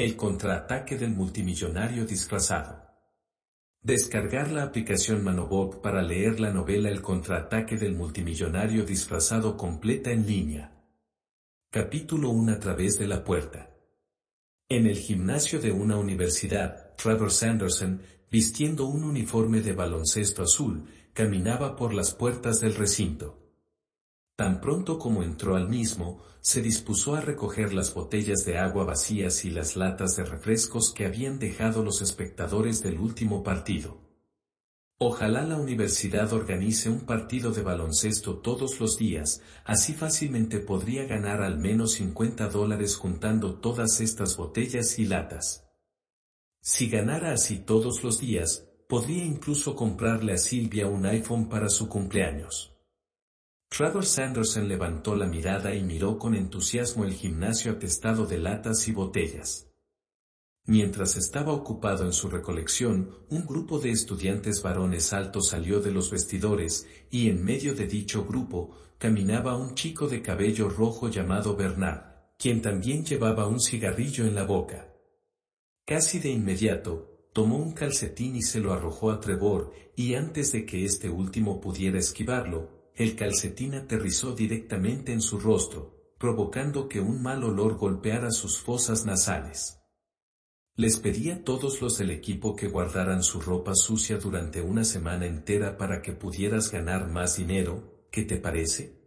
El contraataque del multimillonario disfrazado. Descargar la aplicación Manobot para leer la novela El contraataque del multimillonario disfrazado completa en línea. Capítulo 1 a través de la puerta. En el gimnasio de una universidad, Trevor Sanderson, vistiendo un uniforme de baloncesto azul, caminaba por las puertas del recinto. Tan pronto como entró al mismo, se dispuso a recoger las botellas de agua vacías y las latas de refrescos que habían dejado los espectadores del último partido. Ojalá la universidad organice un partido de baloncesto todos los días, así fácilmente podría ganar al menos 50 dólares juntando todas estas botellas y latas. Si ganara así todos los días, podría incluso comprarle a Silvia un iPhone para su cumpleaños. Trevor Sanderson levantó la mirada y miró con entusiasmo el gimnasio atestado de latas y botellas. Mientras estaba ocupado en su recolección, un grupo de estudiantes varones altos salió de los vestidores, y en medio de dicho grupo, caminaba un chico de cabello rojo llamado Bernard, quien también llevaba un cigarrillo en la boca. Casi de inmediato, tomó un calcetín y se lo arrojó a Trevor, y antes de que este último pudiera esquivarlo, el calcetín aterrizó directamente en su rostro, provocando que un mal olor golpeara sus fosas nasales. Les pedí a todos los del equipo que guardaran su ropa sucia durante una semana entera para que pudieras ganar más dinero, ¿qué te parece?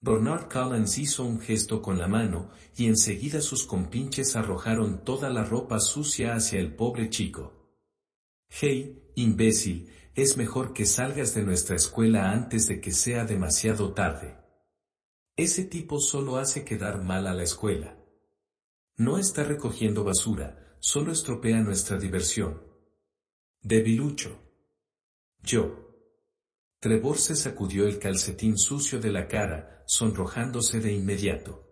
Bernard Collins hizo un gesto con la mano, y enseguida sus compinches arrojaron toda la ropa sucia hacia el pobre chico. Hey, imbécil, es mejor que salgas de nuestra escuela antes de que sea demasiado tarde. Ese tipo solo hace quedar mal a la escuela. No está recogiendo basura, solo estropea nuestra diversión. Debilucho. Yo. Trevor se sacudió el calcetín sucio de la cara, sonrojándose de inmediato.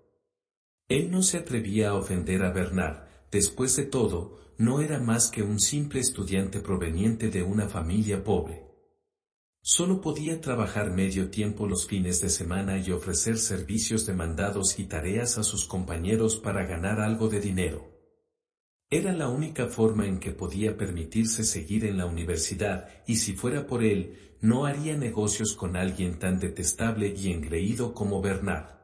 Él no se atrevía a ofender a Bernard, después de todo, no era más que un simple estudiante proveniente de una familia pobre. Solo podía trabajar medio tiempo los fines de semana y ofrecer servicios demandados y tareas a sus compañeros para ganar algo de dinero. Era la única forma en que podía permitirse seguir en la universidad, y si fuera por él, no haría negocios con alguien tan detestable y engreído como Bernard.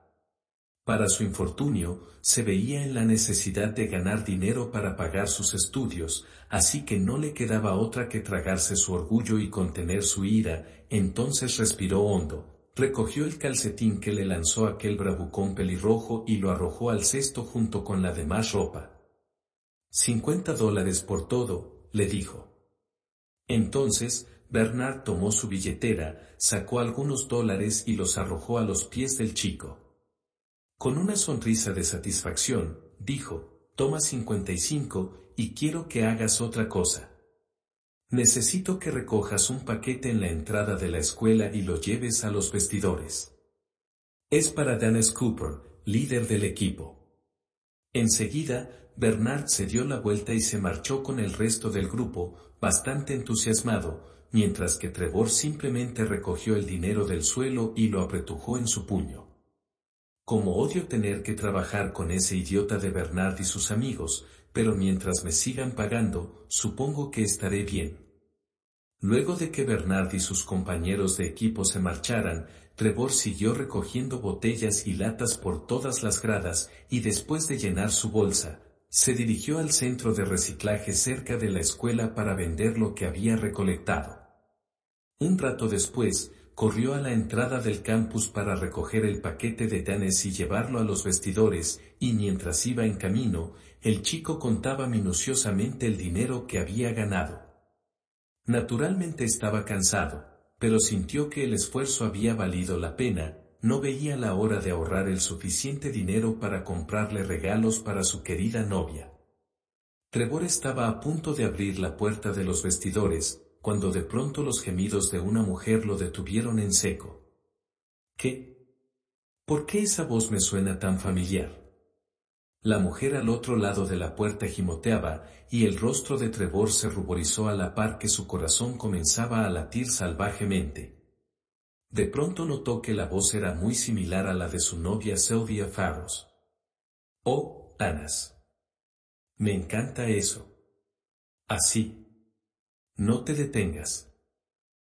Para su infortunio, se veía en la necesidad de ganar dinero para pagar sus estudios, así que no le quedaba otra que tragarse su orgullo y contener su ira, entonces respiró hondo, recogió el calcetín que le lanzó aquel bravucón pelirrojo y lo arrojó al cesto junto con la demás ropa. Cincuenta dólares por todo, le dijo. Entonces, Bernard tomó su billetera, sacó algunos dólares y los arrojó a los pies del chico. Con una sonrisa de satisfacción, dijo, toma 55, y quiero que hagas otra cosa. Necesito que recojas un paquete en la entrada de la escuela y lo lleves a los vestidores. Es para Dennis Cooper, líder del equipo. Enseguida, Bernard se dio la vuelta y se marchó con el resto del grupo, bastante entusiasmado, mientras que Trevor simplemente recogió el dinero del suelo y lo apretujó en su puño. Como odio tener que trabajar con ese idiota de Bernard y sus amigos, pero mientras me sigan pagando, supongo que estaré bien. Luego de que Bernard y sus compañeros de equipo se marcharan, Trevor siguió recogiendo botellas y latas por todas las gradas y después de llenar su bolsa, se dirigió al centro de reciclaje cerca de la escuela para vender lo que había recolectado. Un rato después, corrió a la entrada del campus para recoger el paquete de Danes y llevarlo a los vestidores, y mientras iba en camino, el chico contaba minuciosamente el dinero que había ganado. Naturalmente estaba cansado, pero sintió que el esfuerzo había valido la pena, no veía la hora de ahorrar el suficiente dinero para comprarle regalos para su querida novia. Trevor estaba a punto de abrir la puerta de los vestidores, cuando de pronto los gemidos de una mujer lo detuvieron en seco. ¿Qué? ¿Por qué esa voz me suena tan familiar? La mujer al otro lado de la puerta gimoteaba, y el rostro de Trevor se ruborizó a la par que su corazón comenzaba a latir salvajemente. De pronto notó que la voz era muy similar a la de su novia Sylvia Farros. Oh, Anas. Me encanta eso. Así. No te detengas.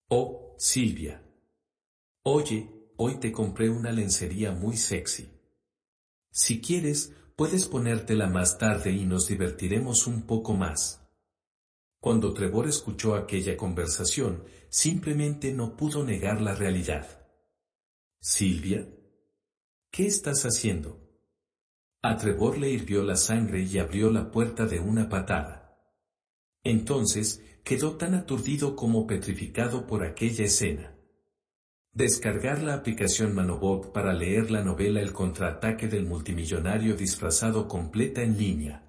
Oh, Silvia. Oye, hoy te compré una lencería muy sexy. Si quieres, puedes ponértela más tarde y nos divertiremos un poco más. Cuando Trevor escuchó aquella conversación, simplemente no pudo negar la realidad. Silvia, ¿qué estás haciendo? A Trevor le hirvió la sangre y abrió la puerta de una patada. Entonces, quedó tan aturdido como petrificado por aquella escena. Descargar la aplicación Manobot para leer la novela El contraataque del multimillonario disfrazado completa en línea.